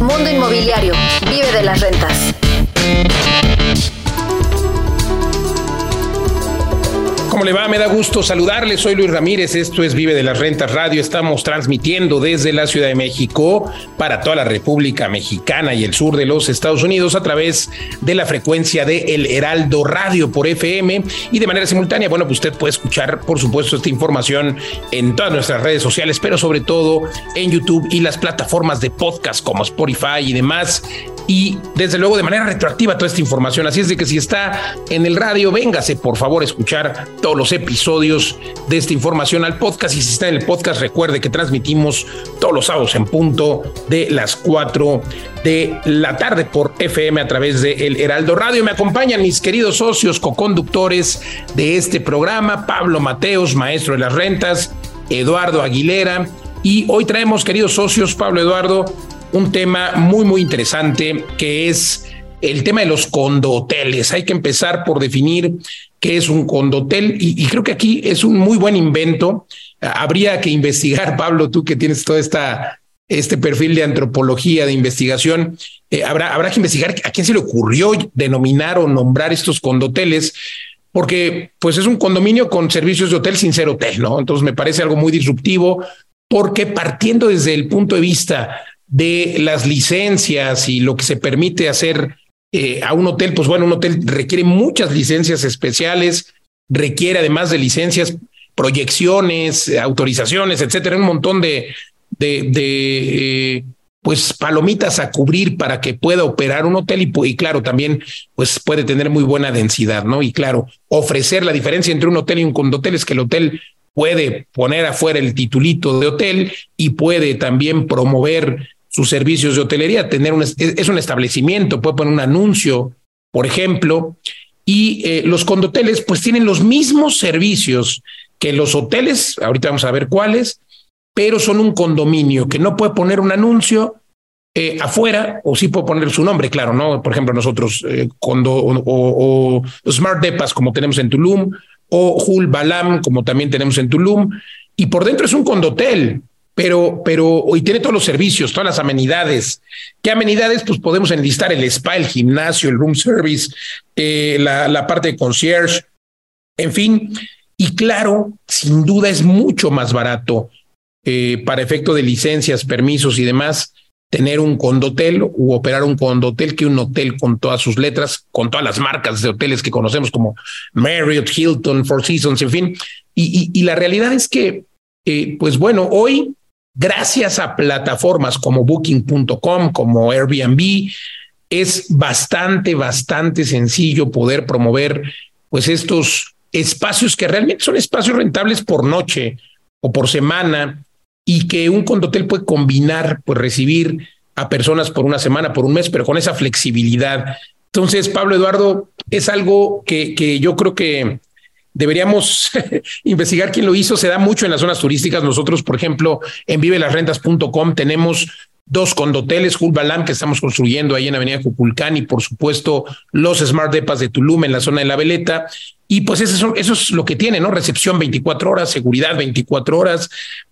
Mundo Inmobiliario. Vive de las rentas. ¿Cómo le va? Me da gusto saludarle. Soy Luis Ramírez. Esto es Vive de las Rentas Radio. Estamos transmitiendo desde la Ciudad de México para toda la República Mexicana y el sur de los Estados Unidos a través de la frecuencia de El Heraldo Radio por FM y de manera simultánea. Bueno, pues usted puede escuchar, por supuesto, esta información en todas nuestras redes sociales, pero sobre todo en YouTube y las plataformas de podcast como Spotify y demás y desde luego de manera retroactiva toda esta información. Así es de que si está en el radio, véngase por favor a escuchar todos los episodios de esta información al podcast. Y si está en el podcast, recuerde que transmitimos todos los sábados en punto de las 4 de la tarde por FM a través de El Heraldo Radio. Me acompañan mis queridos socios co-conductores de este programa, Pablo Mateos, maestro de las rentas, Eduardo Aguilera. Y hoy traemos, queridos socios, Pablo Eduardo, un tema muy, muy interesante que es el tema de los condoteles. Hay que empezar por definir qué es un condotel y, y, creo que aquí es un muy buen invento. Habría que investigar, Pablo, tú que tienes todo esta, este perfil de antropología, de investigación, eh, habrá, habrá que investigar a quién se le ocurrió denominar o nombrar estos condoteles porque pues es un condominio con servicios de hotel sin ser hotel, ¿no? Entonces me parece algo muy disruptivo porque partiendo desde el punto de vista de las licencias y lo que se permite hacer eh, a un hotel, pues bueno, un hotel requiere muchas licencias especiales, requiere además de licencias, proyecciones, autorizaciones, etcétera, un montón de, de, eh, pues palomitas a cubrir para que pueda operar un hotel y, y, claro, también pues puede tener muy buena densidad, ¿no? Y claro, ofrecer la diferencia entre un hotel y un condotel es que el hotel puede poner afuera el titulito de hotel y puede también promover sus servicios de hotelería, tener un, es un establecimiento, puede poner un anuncio, por ejemplo, y eh, los condoteles pues tienen los mismos servicios que los hoteles, ahorita vamos a ver cuáles, pero son un condominio que no puede poner un anuncio eh, afuera, o sí puede poner su nombre, claro, ¿no? Por ejemplo, nosotros, eh, o, o, Smart Depas, como tenemos en Tulum, o Hul Balam, como también tenemos en Tulum, y por dentro es un condotel, pero, pero hoy tiene todos los servicios, todas las amenidades. ¿Qué amenidades? Pues podemos enlistar el spa, el gimnasio, el room service, eh, la, la parte de concierge, en fin. Y claro, sin duda es mucho más barato eh, para efecto de licencias, permisos y demás tener un condotel u operar un condotel que un hotel con todas sus letras, con todas las marcas de hoteles que conocemos como Marriott, Hilton, Four Seasons, en fin. Y, y, y la realidad es que, eh, pues bueno, hoy gracias a plataformas como booking.com, como Airbnb, es bastante, bastante sencillo poder promover pues estos espacios que realmente son espacios rentables por noche o por semana y que un condotel puede combinar, pues recibir a personas por una semana, por un mes, pero con esa flexibilidad. Entonces, Pablo Eduardo, es algo que, que yo creo que deberíamos investigar quién lo hizo. Se da mucho en las zonas turísticas. Nosotros, por ejemplo, en vivelasrentas.com tenemos dos condoteles, Balam, que estamos construyendo ahí en Avenida Cuculcán y por supuesto los Smart Depas de Tulum en la zona de La Veleta. Y pues eso, eso es lo que tiene, ¿no? Recepción 24 horas, seguridad 24 horas.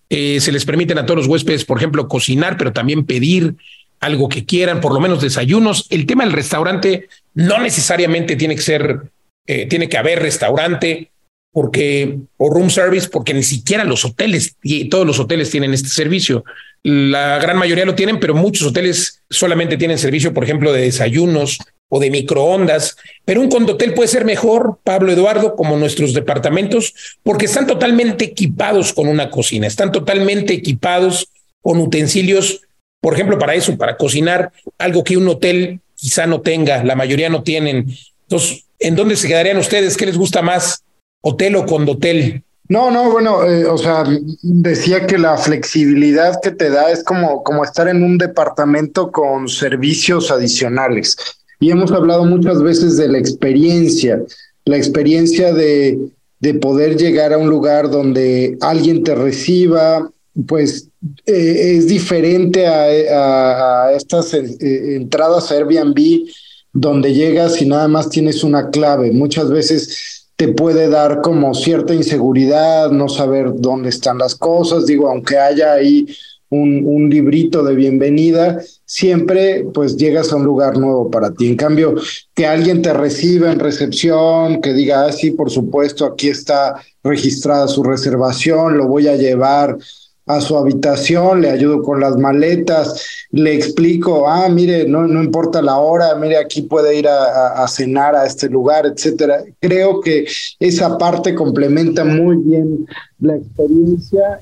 Eh, se les permiten a todos los huéspedes, por ejemplo, cocinar, pero también pedir algo que quieran, por lo menos desayunos. El tema del restaurante no necesariamente tiene que ser, eh, tiene que haber restaurante porque o room service, porque ni siquiera los hoteles y todos los hoteles tienen este servicio. La gran mayoría lo tienen, pero muchos hoteles solamente tienen servicio, por ejemplo, de desayunos o de microondas. Pero un condotel puede ser mejor, Pablo Eduardo, como nuestros departamentos, porque están totalmente equipados con una cocina, están totalmente equipados con utensilios, por ejemplo, para eso, para cocinar, algo que un hotel quizá no tenga, la mayoría no tienen. Entonces, ¿en dónde se quedarían ustedes? ¿Qué les gusta más? Hotel o condotel. No, no, bueno, eh, o sea, decía que la flexibilidad que te da es como, como estar en un departamento con servicios adicionales. Y hemos hablado muchas veces de la experiencia, la experiencia de, de poder llegar a un lugar donde alguien te reciba, pues eh, es diferente a, a, a estas eh, entradas a Airbnb donde llegas y nada más tienes una clave. Muchas veces te puede dar como cierta inseguridad, no saber dónde están las cosas, digo, aunque haya ahí un, librito de bienvenida, siempre pues llegas a un lugar nuevo para ti. En cambio, que alguien te reciba en recepción, que diga, ah, sí, por supuesto, aquí está registrada su reservación, lo voy a llevar a su habitación, le ayudo con las maletas, le explico, ah, mire, no, no importa la hora, mire, aquí puede ir a, cenar a este lugar, etcétera. Creo que esa parte complementa muy bien la experiencia.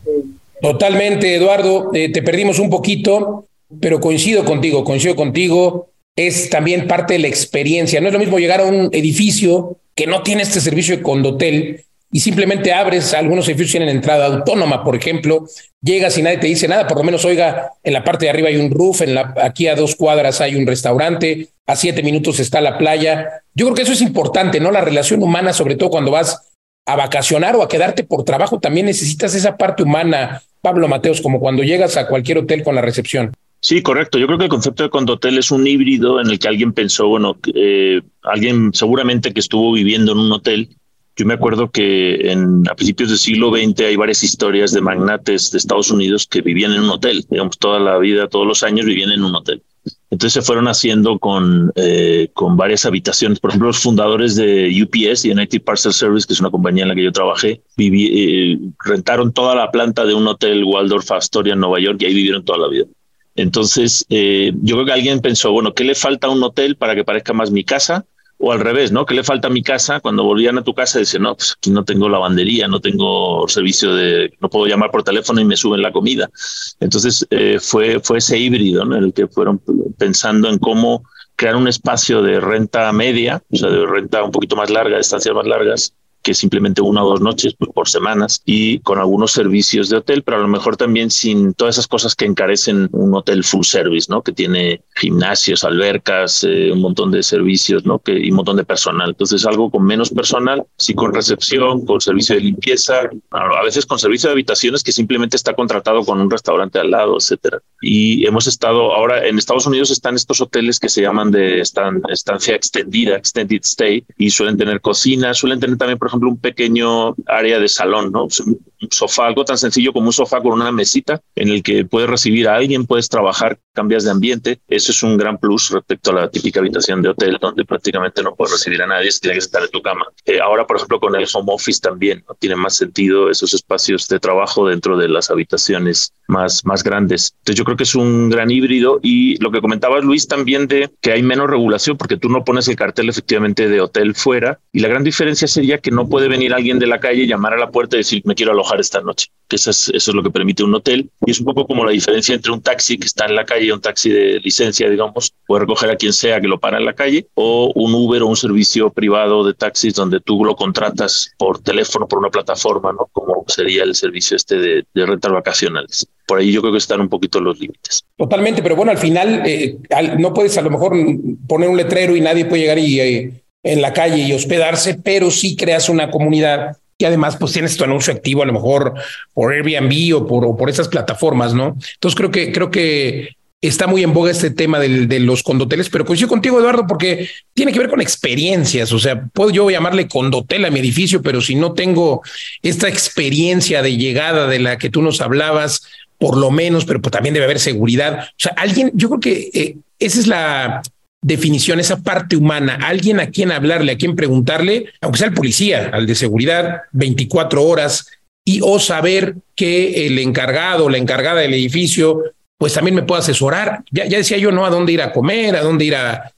Totalmente, Eduardo, eh, te perdimos un poquito, pero coincido contigo, coincido contigo, es también parte de la experiencia. No es lo mismo llegar a un edificio que no tiene este servicio de condotel y simplemente abres, algunos edificios tienen entrada autónoma, por ejemplo, llegas y nadie te dice nada, por lo menos oiga, en la parte de arriba hay un roof, en la, aquí a dos cuadras hay un restaurante, a siete minutos está la playa. Yo creo que eso es importante, ¿no? La relación humana, sobre todo cuando vas a vacacionar o a quedarte por trabajo, también necesitas esa parte humana, Pablo Mateos, como cuando llegas a cualquier hotel con la recepción. Sí, correcto. Yo creo que el concepto de condotel es un híbrido en el que alguien pensó, bueno, eh, alguien seguramente que estuvo viviendo en un hotel yo me acuerdo que en, a principios del siglo XX hay varias historias de magnates de Estados Unidos que vivían en un hotel, digamos, toda la vida, todos los años vivían en un hotel. Entonces se fueron haciendo con, eh, con varias habitaciones. Por ejemplo, los fundadores de UPS, United Parcel Service, que es una compañía en la que yo trabajé, eh, rentaron toda la planta de un hotel Waldorf Astoria en Nueva York y ahí vivieron toda la vida. Entonces, eh, yo creo que alguien pensó, bueno, ¿qué le falta a un hotel para que parezca más mi casa? O al revés, ¿no? ¿Qué le falta a mi casa? Cuando volvían a tu casa, dicen, no, pues aquí no tengo lavandería, no tengo servicio de, no puedo llamar por teléfono y me suben la comida. Entonces eh, fue, fue ese híbrido en el que fueron pensando en cómo crear un espacio de renta media, o sea, de renta un poquito más larga, de estancias más largas, que simplemente una o dos noches pues, por semanas y con algunos servicios de hotel, pero a lo mejor también sin todas esas cosas que encarecen un hotel full service, ¿no? Que tiene gimnasios, albercas, eh, un montón de servicios, ¿no? Que, y un montón de personal. Entonces algo con menos personal, sí con recepción, con servicio de limpieza, a veces con servicio de habitaciones que simplemente está contratado con un restaurante al lado, etcétera. Y hemos estado ahora en Estados Unidos están estos hoteles que se llaman de estancia extendida, extended stay, y suelen tener cocina, suelen tener también, por ejemplo, un pequeño área de salón, ¿no? Un sofá, algo tan sencillo como un sofá con una mesita en el que puedes recibir a alguien, puedes trabajar, cambias de ambiente. Es un gran plus respecto a la típica habitación de hotel donde prácticamente no puedes recibir a nadie, tiene que estar en tu cama. Eh, ahora, por ejemplo, con el home office también ¿no? tiene más sentido esos espacios de trabajo dentro de las habitaciones más, más grandes. Entonces, yo creo que es un gran híbrido y lo que comentabas, Luis, también de que hay menos regulación porque tú no pones el cartel efectivamente de hotel fuera y la gran diferencia sería que no puede venir alguien de la calle, llamar a la puerta y decir, me quiero alojar esta noche. Que eso es, eso es lo que permite un hotel. Y es un poco como la diferencia entre un taxi que está en la calle, un taxi de licencia, digamos, puede recoger a quien sea que lo para en la calle, o un Uber o un servicio privado de taxis donde tú lo contratas por teléfono, por una plataforma, ¿no? Como sería el servicio este de, de rentas vacacionales por ahí yo creo que están un poquito los límites. Totalmente, pero bueno, al final eh, no puedes a lo mejor poner un letrero y nadie puede llegar y eh, en la calle y hospedarse, pero sí creas una comunidad y además pues tienes tu anuncio activo a lo mejor por Airbnb o por, por esas plataformas, ¿no? Entonces creo que, creo que está muy en boga este tema del, de los condoteles, pero coincido contigo, Eduardo, porque tiene que ver con experiencias. O sea, puedo yo llamarle condotel a mi edificio, pero si no tengo esta experiencia de llegada de la que tú nos hablabas, por lo menos, pero pues, también debe haber seguridad. O sea, alguien, yo creo que eh, esa es la, definición, esa parte humana, alguien a quien hablarle, a quien preguntarle, aunque sea el policía, al de seguridad, 24 horas, y o saber que el encargado la encargada del edificio, pues también me puede asesorar. Ya, decía yo, ¿no? A dónde ir a comer, a dónde ir a,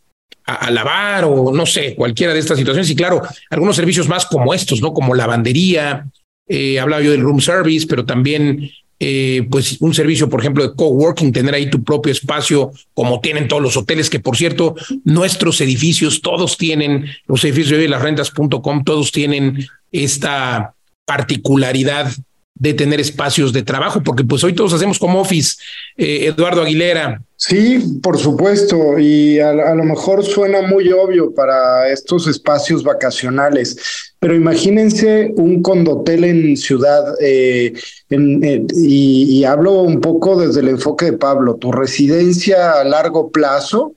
a, lavar o no sé, cualquiera de estas situaciones. Y claro, algunos servicios más como estos, ¿no? Como lavandería, eh, hablaba yo del room service, pero también eh, pues un servicio, por ejemplo, de coworking, tener ahí tu propio espacio, como tienen todos los hoteles, que por cierto, nuestros edificios, todos tienen, los edificios de las rentas.com, todos tienen esta particularidad de tener espacios de trabajo, porque pues hoy todos hacemos como office, eh, Eduardo Aguilera. Sí, por supuesto, y a, lo mejor suena muy obvio para estos espacios vacacionales, pero imagínense un condotel en ciudad, eh, y, y hablo un poco desde el enfoque de Pablo, tu residencia a largo plazo,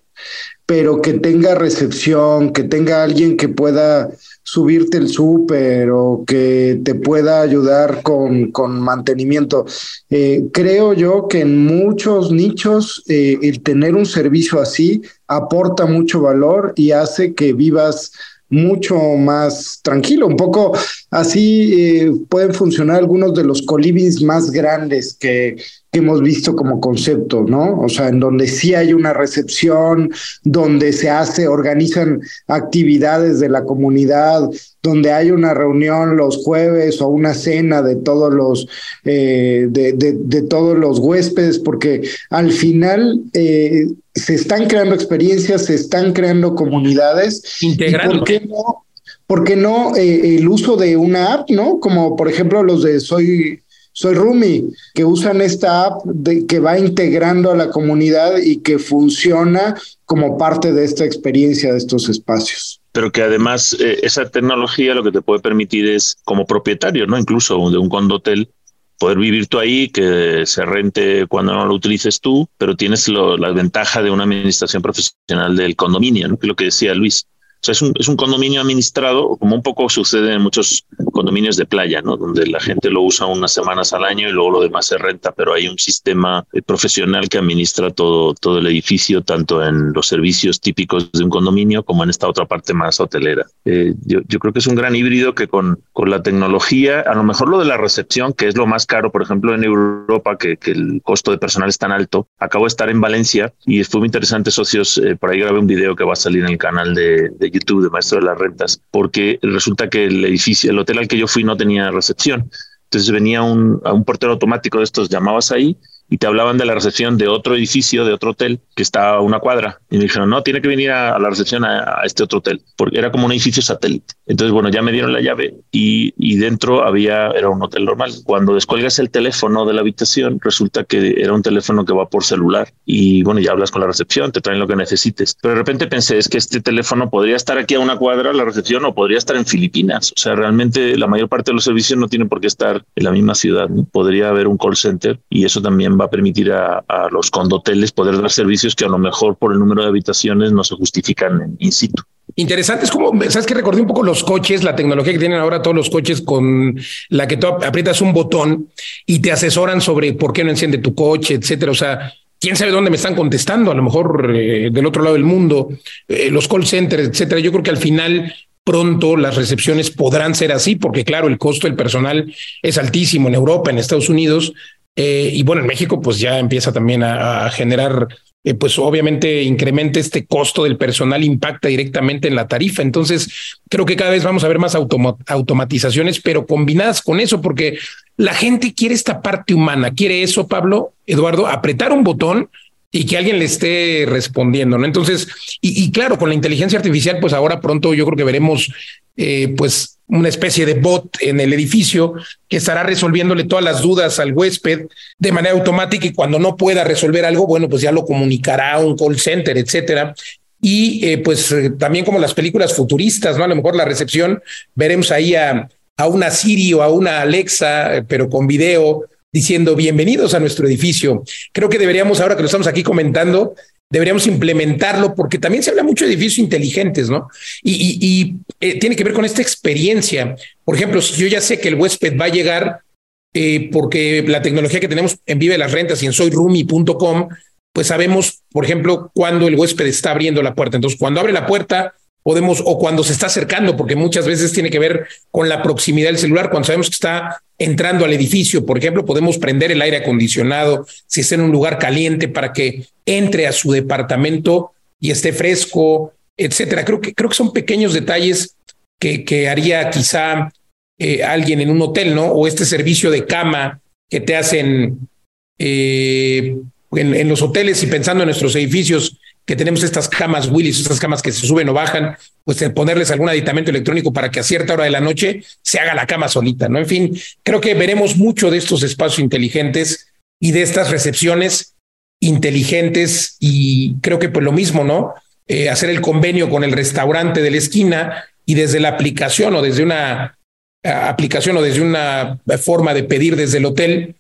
pero que tenga recepción, que tenga alguien que pueda subirte el súper o que te pueda ayudar con, con mantenimiento. Eh, creo yo que en muchos nichos eh, el tener un servicio así aporta mucho valor y hace que vivas mucho más tranquilo. Un poco así eh, pueden funcionar algunos de los colibis más grandes que, que, hemos visto como concepto, ¿no? O sea, en donde sí hay una recepción, donde se hace, organizan actividades de la comunidad, donde hay una reunión los jueves o una cena de todos los eh, de, de, todos los huéspedes, porque al final eh, se están creando experiencias, se están creando comunidades. Integrando. ¿Por qué no? ¿Por qué no eh, el uso de una app, no? Como por ejemplo los de Soy soy Rumi, que usan esta app de, que va integrando a la comunidad y que funciona como parte de esta experiencia de estos espacios. Pero que además eh, esa tecnología lo que te puede permitir es, como propietario, no incluso de un condotel, poder vivir tú ahí, que se rente cuando no lo utilices tú, pero tienes lo, la ventaja de una administración profesional del condominio, ¿no? lo que decía Luis. Sea, es un, es un condominio administrado, como un poco sucede en muchos condominios de playa, ¿no? Donde la gente lo usa unas semanas al año y luego lo demás se renta, pero hay un sistema eh, profesional que administra todo, todo el edificio, tanto en los servicios típicos de un condominio como en esta otra parte más hotelera. Eh, yo, yo creo que es un gran híbrido que con, con la tecnología, a lo mejor lo de la recepción, que es lo más caro, por ejemplo, en Europa, que, que el costo de personal es tan alto, acabo de estar en Valencia y fue muy interesante, socios, eh, por ahí grabé un video que va a salir en el canal de, de YouTube de Maestro de las Rentas, porque resulta que el edificio, el hotel al que yo fui no tenía recepción. Entonces venía un, un portero automático de estos, llamabas ahí y te hablaban de la recepción de otro edificio, de otro hotel que está a una cuadra. Y me dijeron, no, tiene que venir a, a la recepción a, a, este otro hotel, porque era como un edificio satélite. Entonces, bueno, ya me dieron la llave y, y, dentro había, era un hotel normal. Cuando descuelgas el teléfono de la habitación, resulta que era un teléfono que va por celular. Y bueno, ya hablas con la recepción, te traen lo que necesites. Pero de repente pensé, es que este teléfono podría estar aquí a una cuadra, la recepción, o podría estar en Filipinas. O sea, realmente la mayor parte de los servicios no tienen por qué estar en la misma ciudad. ¿no? Podría haber un call center y eso también va a permitir a, los condoteles poder dar servicios que a lo mejor por el número de habitaciones no se justifican en in situ. Interesante, es como, sabes que recordé un poco los coches, la tecnología que tienen ahora todos los coches con la que tú aprietas un botón y te asesoran sobre por qué no enciende tu coche, etcétera. O sea, quién sabe dónde me están contestando, a lo mejor eh, del otro lado del mundo, eh, los call centers, etcétera. Yo creo que al final pronto las recepciones podrán ser así, porque claro, el costo del personal es altísimo en Europa, en Estados Unidos, eh, y bueno, en México pues ya empieza también a, generar, eh, pues obviamente incrementa este costo del personal, impacta directamente en la tarifa. Entonces, creo que cada vez vamos a ver más automa automatizaciones, pero combinadas con eso, porque la gente quiere esta parte humana, quiere eso, Pablo, Eduardo, apretar un botón y que alguien le esté respondiendo, ¿no? Entonces, y, y claro, con la inteligencia artificial, pues ahora pronto yo creo que veremos, eh, pues una especie de bot en el edificio que estará resolviéndole todas las dudas al huésped de manera automática y cuando no pueda resolver algo, bueno, pues ya lo comunicará a un call center, etcétera. Y eh, pues eh, también como las películas futuristas, ¿no? A lo mejor la recepción, veremos ahí a, a una Siri o a una Alexa, eh, pero con video, diciendo bienvenidos a nuestro edificio. Creo que deberíamos, ahora que lo estamos aquí comentando, deberíamos implementarlo porque también se habla mucho de edificios inteligentes, ¿no? Y, eh, tiene que ver con esta experiencia. Por ejemplo, si yo ya sé que el huésped va a llegar eh, porque la tecnología que tenemos en Vive las Rentas y en soyroomy.com, pues sabemos, por ejemplo, cuando el huésped está abriendo la puerta. Entonces, cuando abre la puerta, podemos, o cuando se está acercando, porque muchas veces tiene que ver con la proximidad del celular, cuando sabemos que está entrando al edificio, por ejemplo, podemos prender el aire acondicionado si está en un lugar caliente para que entre a su departamento y esté fresco, etcétera. Creo que, creo que son pequeños detalles que, que haría quizá eh, alguien en un hotel, ¿no? O este servicio de cama que te hacen eh, en, en los hoteles y pensando en nuestros edificios que tenemos estas camas Willis, estas camas que se suben o bajan, pues ponerles algún aditamento electrónico para que a cierta hora de la noche se haga la cama solita, ¿no? En fin, creo que veremos mucho de estos espacios inteligentes y de estas recepciones inteligentes y creo que pues lo mismo, ¿no? Eh, hacer el convenio con el restaurante de la esquina y desde la aplicación o desde una aplicación o desde una forma de pedir desde el hotel,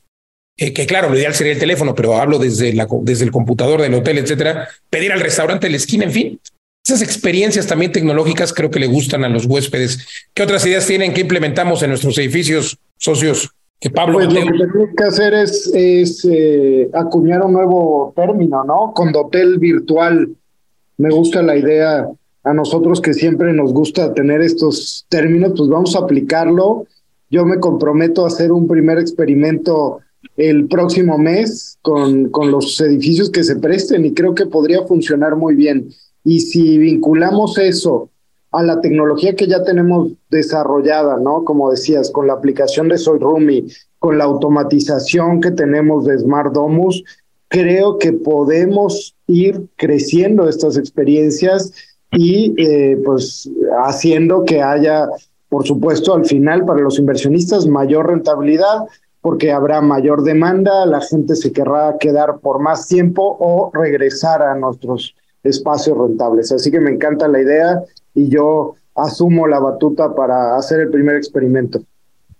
eh, que claro, lo ideal sería el teléfono, pero hablo desde, la, desde el computador del hotel, etcétera, pedir al restaurante de la esquina, en fin, esas experiencias también tecnológicas creo que le gustan a los huéspedes. ¿Qué otras ideas tienen que implementamos en nuestros edificios socios? Que Pablo pues lo que tenemos que hacer es, es eh, acuñar un nuevo término, ¿no? Condotel virtual. Me gusta la idea. A nosotros que siempre nos gusta tener estos términos, pues vamos a aplicarlo. Yo me comprometo a hacer un primer experimento el próximo mes con, con los edificios que se presten y creo que podría funcionar muy bien. Y si vinculamos eso a la tecnología que ya tenemos desarrollada, ¿no? Como decías, con la aplicación de Soy Rumi, con la automatización que tenemos de Smart Domus, creo que podemos ir creciendo estas experiencias y eh, pues haciendo que haya, por supuesto, al final para los inversionistas mayor rentabilidad, porque habrá mayor demanda, la gente se querrá quedar por más tiempo o regresar a nuestros espacios rentables. Así que me encanta la idea y yo asumo la batuta para hacer el primer experimento.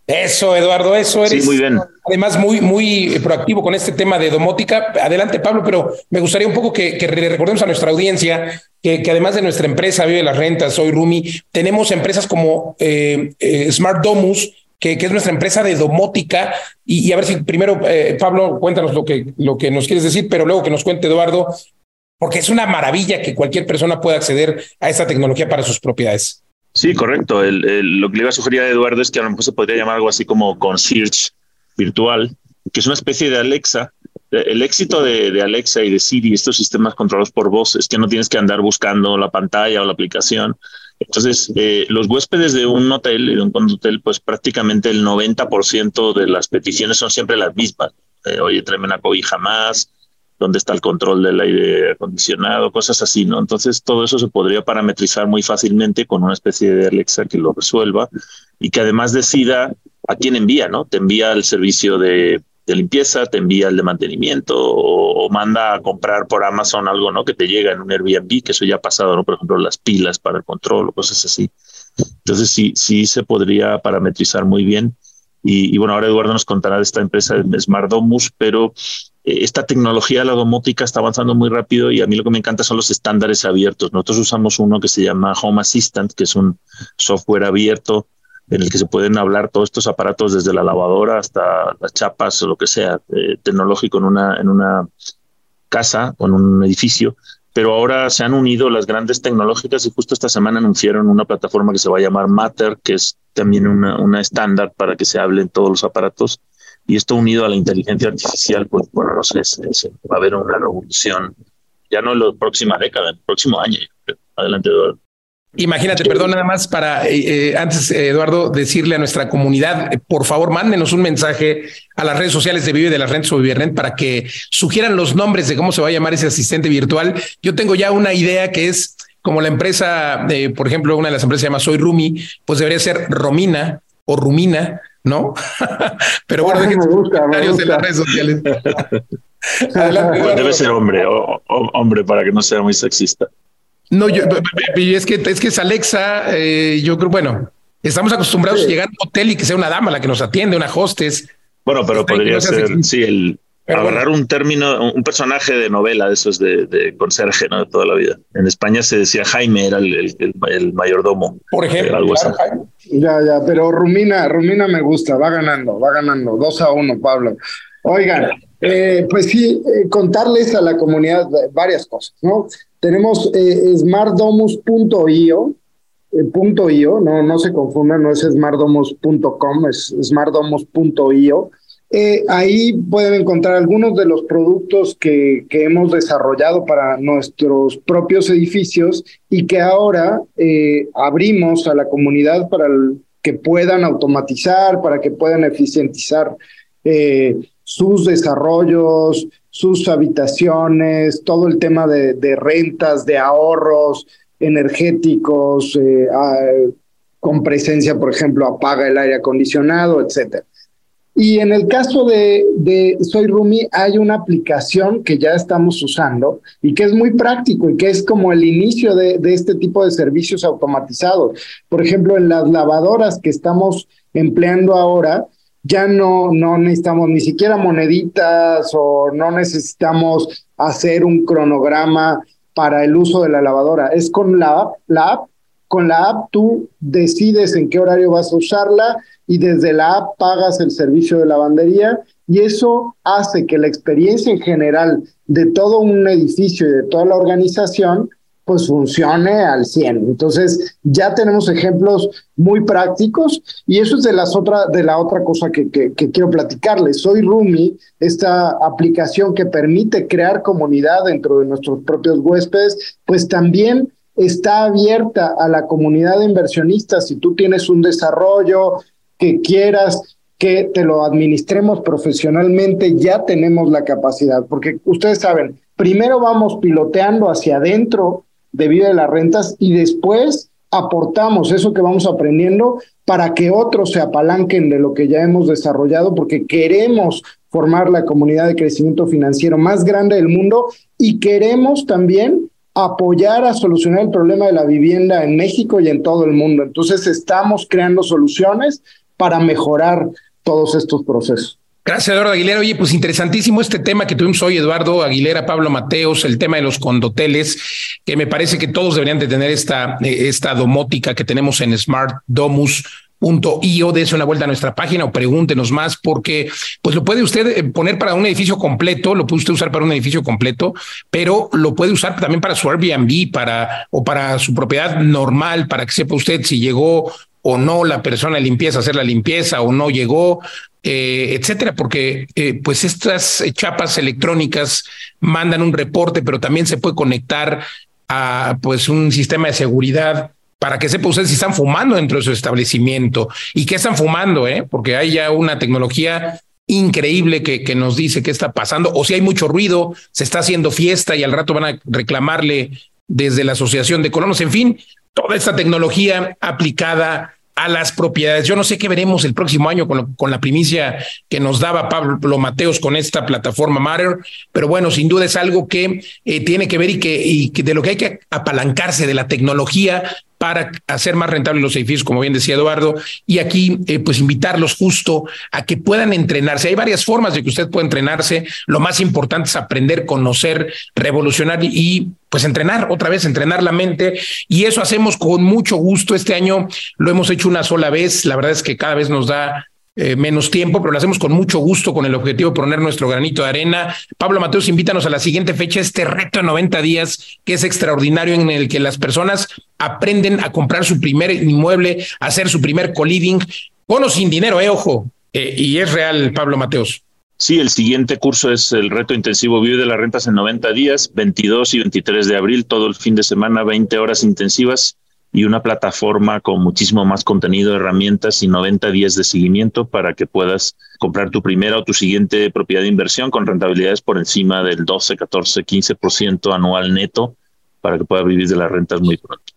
Eso, Eduardo, eso eres. Sí, muy bien. Además, muy, muy proactivo con este tema de domótica. Adelante, Pablo, pero me gustaría un poco que, que recordemos a nuestra audiencia que, que, además de nuestra empresa Vive las Rentas, Soy Rumi, tenemos empresas como eh, eh, Smart Domus, que, es nuestra empresa de domótica. Y, a ver si primero, eh, Pablo, cuéntanos lo que, lo que nos quieres decir, pero luego que nos cuente Eduardo, porque es una maravilla que cualquier persona pueda acceder a esta tecnología para sus propiedades. Sí, correcto. Lo que le iba a sugerir a Eduardo es que a lo mejor se podría llamar algo así como concierge virtual, que es una especie de Alexa. El éxito de, Alexa y de Siri, estos sistemas controlados por voz, es que no tienes que andar buscando la pantalla o la aplicación. Entonces, eh, los huéspedes de un hotel, de un hotel, pues prácticamente el 90% de las peticiones son siempre las mismas. Eh, oye, tráeme una cobija más, dónde está el control del aire acondicionado, cosas así, ¿no? Entonces todo eso se podría parametrizar muy fácilmente con una especie de Alexa que lo resuelva y que además decida a quién envía, ¿no? Te envía el servicio de, limpieza, te envía el de mantenimiento o, manda a comprar por Amazon algo, ¿no? Que te llega en un Airbnb, que eso ya ha pasado, ¿no? Por ejemplo, las pilas para el control o cosas así. Entonces sí, sí se podría parametrizar muy bien. Y, y bueno, ahora Eduardo nos contará de esta empresa de Smart Domus, pero eh, esta tecnología de la domótica está avanzando muy rápido y a mí lo que me encanta son los estándares abiertos. Nosotros usamos uno que se llama Home Assistant, que es un software abierto en el que se pueden hablar todos estos aparatos desde la lavadora hasta las chapas o lo que sea eh, tecnológico en una, en una casa o en un edificio. Pero ahora se han unido las grandes tecnológicas y justo esta semana anunciaron una plataforma que se va a llamar Matter, que es también una, una estándar para que se hablen todos los aparatos y esto unido a la inteligencia artificial, pues bueno, no sé, va a haber una revolución, ya no en la próxima década, en el próximo año. Adelante, Eduardo. Imagínate, perdón, nada más para eh, eh, antes, Eduardo, decirle a nuestra comunidad, eh, por favor, mándenos un mensaje a las redes sociales de Vive de las Rentas o Rent para que sugieran los nombres de cómo se va a llamar ese asistente virtual. Yo tengo ya una idea que es como la empresa, por ejemplo, una de las empresas se llama Soy Rumi, pues debería ser Romina o Rumina, ¿no? Pero bueno, dejen comentarios en las redes sociales. Debe ser hombre, o, hombre, para que no sea muy sexista. No, yo, es que es que es Alexa, eh, yo creo, bueno, estamos acostumbrados a llegar a un hotel y que sea una dama la que nos atiende, una hostess. Bueno, pero podría ser, sí, el, agarrar un término, un personaje de novela de esos de, de, conserje, ¿no? De toda la vida. En España se decía Jaime, era el, el, mayordomo. Por ejemplo. Algo así. Ya, ya, pero Rumina, Rumina me gusta, va ganando, va ganando, dos a uno, Pablo. Oigan, eh, pues sí, eh, contarles a la comunidad varias cosas, ¿no? Tenemos eh, smartdomus.io, punto .io, no, no se confundan, no es smartdomus.com, es smartdomus.io ahí pueden encontrar algunos de los productos que, que, hemos desarrollado para nuestros propios edificios y que ahora abrimos a la comunidad para que puedan automatizar, para que puedan eficientizar sus desarrollos, sus habitaciones, todo el tema de, rentas, de ahorros energéticos, con presencia, por ejemplo, apaga el aire acondicionado, etcétera. Y en el caso de, de, Soy Rumi hay una aplicación que ya estamos usando y que es muy práctico y que es como el inicio de, de, este tipo de servicios automatizados. Por ejemplo, en las lavadoras que estamos empleando ahora, ya no, no necesitamos ni siquiera moneditas o no necesitamos hacer un cronograma para el uso de la lavadora, es con la la app. Con la app tú decides en qué horario vas a usarla y desde la app pagas el servicio de lavandería y eso hace que la experiencia en general de todo un edificio y de toda la organización pues funcione al 100. Entonces, ya tenemos ejemplos muy prácticos y eso es de, las otra, de la otra cosa que, quiero platicarles. Soy Rumi, esta aplicación que permite crear comunidad dentro de nuestros propios huéspedes, pues también está abierta a la comunidad de inversionistas. Si tú tienes un desarrollo que quieras que te lo administremos profesionalmente, ya tenemos la capacidad, porque ustedes saben, primero vamos piloteando hacia adentro de vida de las rentas y después aportamos eso que vamos aprendiendo para que otros se apalanquen de lo que ya hemos desarrollado, porque queremos formar la comunidad de crecimiento financiero más grande del mundo y queremos también apoyar a solucionar el problema de la vivienda en México y en todo el mundo. Entonces estamos creando soluciones para mejorar todos estos procesos. Gracias, Eduardo Aguilera. Oye, pues interesantísimo este tema que tuvimos hoy, Eduardo Aguilera, Pablo Mateos, el tema de los condoteles, que me parece que todos deberían de tener esta, eh, esta domótica que tenemos en smartdomus.io, dése una vuelta a nuestra página o pregúntenos más, porque pues lo puede usted eh, poner para un edificio completo, lo puede usted usar para un edificio completo, pero lo puede usar también para su Airbnb, para o para su propiedad normal, para que sepa usted si llegó o no la persona de limpieza a hacer la limpieza o no llegó, eh, etcétera, porque eh, pues estas chapas electrónicas mandan un reporte, pero también se puede conectar a pues un sistema de seguridad para que sepa usted si están fumando dentro de su establecimiento y qué están fumando, ¿eh? porque hay ya una tecnología increíble que, que nos dice qué está pasando, o si hay mucho ruido, se está haciendo fiesta y al rato van a reclamarle desde la Asociación de Colonos, en fin, toda esta tecnología aplicada a las propiedades. Yo no sé qué veremos el próximo año con, con, la primicia que nos daba Pablo Mateos con esta plataforma Matter, pero bueno, sin duda es algo que eh, tiene que ver y que, y que de lo que hay que apalancarse de la tecnología para hacer más rentables los edificios, como bien decía Eduardo, y aquí eh, pues invitarlos justo a que puedan entrenarse. Hay varias formas de que usted pueda entrenarse. Lo más importante es aprender, conocer, revolucionar y pues entrenar otra vez, entrenar la mente. Y eso hacemos con mucho gusto. Este año lo hemos hecho una sola vez. La verdad es que cada vez nos da eh, menos tiempo, pero lo hacemos con mucho gusto, con el objetivo de poner nuestro granito de arena. Pablo Mateos, invítanos a la siguiente fecha, este reto de 90 días, que es extraordinario, en el que las personas aprenden a comprar su primer inmueble, a hacer su primer co-living, con o sin dinero, eh, ojo. Eh, y es real, Pablo Mateos. Sí, el siguiente curso es el reto intensivo Vive de las Rentas en 90 días, 22 y 23 de abril, todo el fin de semana, 20 horas intensivas y una plataforma con muchísimo más contenido, herramientas y 90 días de seguimiento para que puedas comprar tu primera o tu siguiente propiedad de inversión con rentabilidades por encima del 12, 14, 15% anual neto para que puedas vivir de las rentas muy pronto.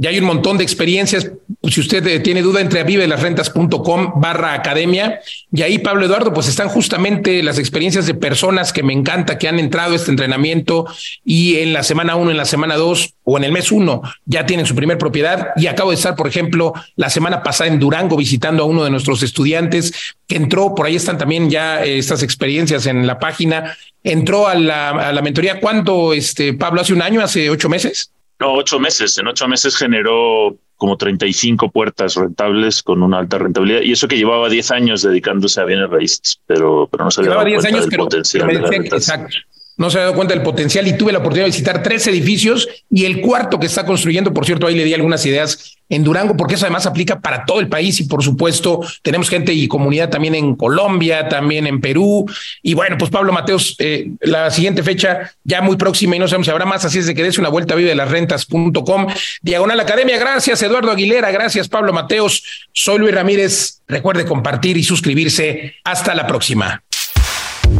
Ya hay un montón de experiencias. Si usted eh, tiene duda, entre avivelasrentas.com barra academia. Y ahí, Pablo Eduardo, pues están justamente las experiencias de personas que me encanta, que han entrado a este entrenamiento y en la semana uno, en la semana dos o en el mes uno ya tienen su primer propiedad. Y acabo de estar, por ejemplo, la semana pasada en Durango visitando a uno de nuestros estudiantes que entró, por ahí están también ya eh, estas experiencias en la página. Entró a la, a la mentoría, ¿cuánto, este, Pablo? ¿Hace un año, hace ocho meses? No, ocho meses. En ocho meses generó como 35 puertas rentables con una alta rentabilidad y eso que llevaba 10 años dedicándose a bienes raíces, pero, pero no se llevaba 10 años, pero, potencial. exacto no se ha dado cuenta del potencial y tuve la oportunidad de visitar tres edificios y el cuarto que está construyendo, por cierto, ahí le di algunas ideas en Durango, porque eso además aplica para todo el país y por supuesto tenemos gente y comunidad también en Colombia, también en Perú. Y bueno, pues Pablo Mateos, eh, la siguiente fecha ya muy próxima y no sabemos si habrá más, así es de que des una vuelta a vive de las rentas.com, diagonal academia. Gracias, Eduardo Aguilera, gracias, Pablo Mateos. Soy Luis Ramírez. Recuerde compartir y suscribirse. Hasta la próxima.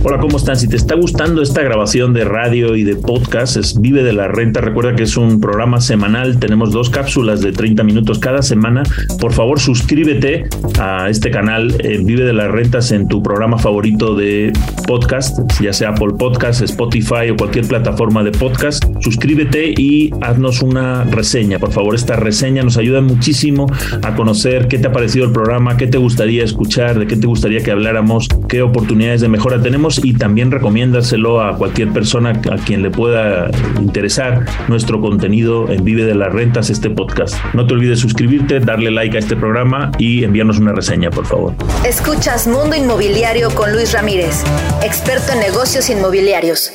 Hola, ¿cómo están? Si te está gustando esta grabación de radio y de podcast, es Vive de la Renta. Recuerda que es un programa semanal. Tenemos dos cápsulas de 30 minutos cada semana. Por favor, suscríbete a este canal eh, Vive de las Rentas en tu programa favorito de podcast, ya sea Apple Podcast, Spotify o cualquier plataforma de podcast. Suscríbete y haznos una reseña. Por favor, esta reseña nos ayuda muchísimo a conocer qué te ha parecido el programa, qué te gustaría escuchar, de qué te gustaría que habláramos, qué oportunidades de mejora tenemos y también recomiéndaselo a cualquier persona a quien le pueda interesar nuestro contenido en Vive de las Rentas, este podcast. No te olvides suscribirte, darle like a este programa y enviarnos una reseña, por favor. Escuchas Mundo Inmobiliario con Luis Ramírez, experto en negocios inmobiliarios.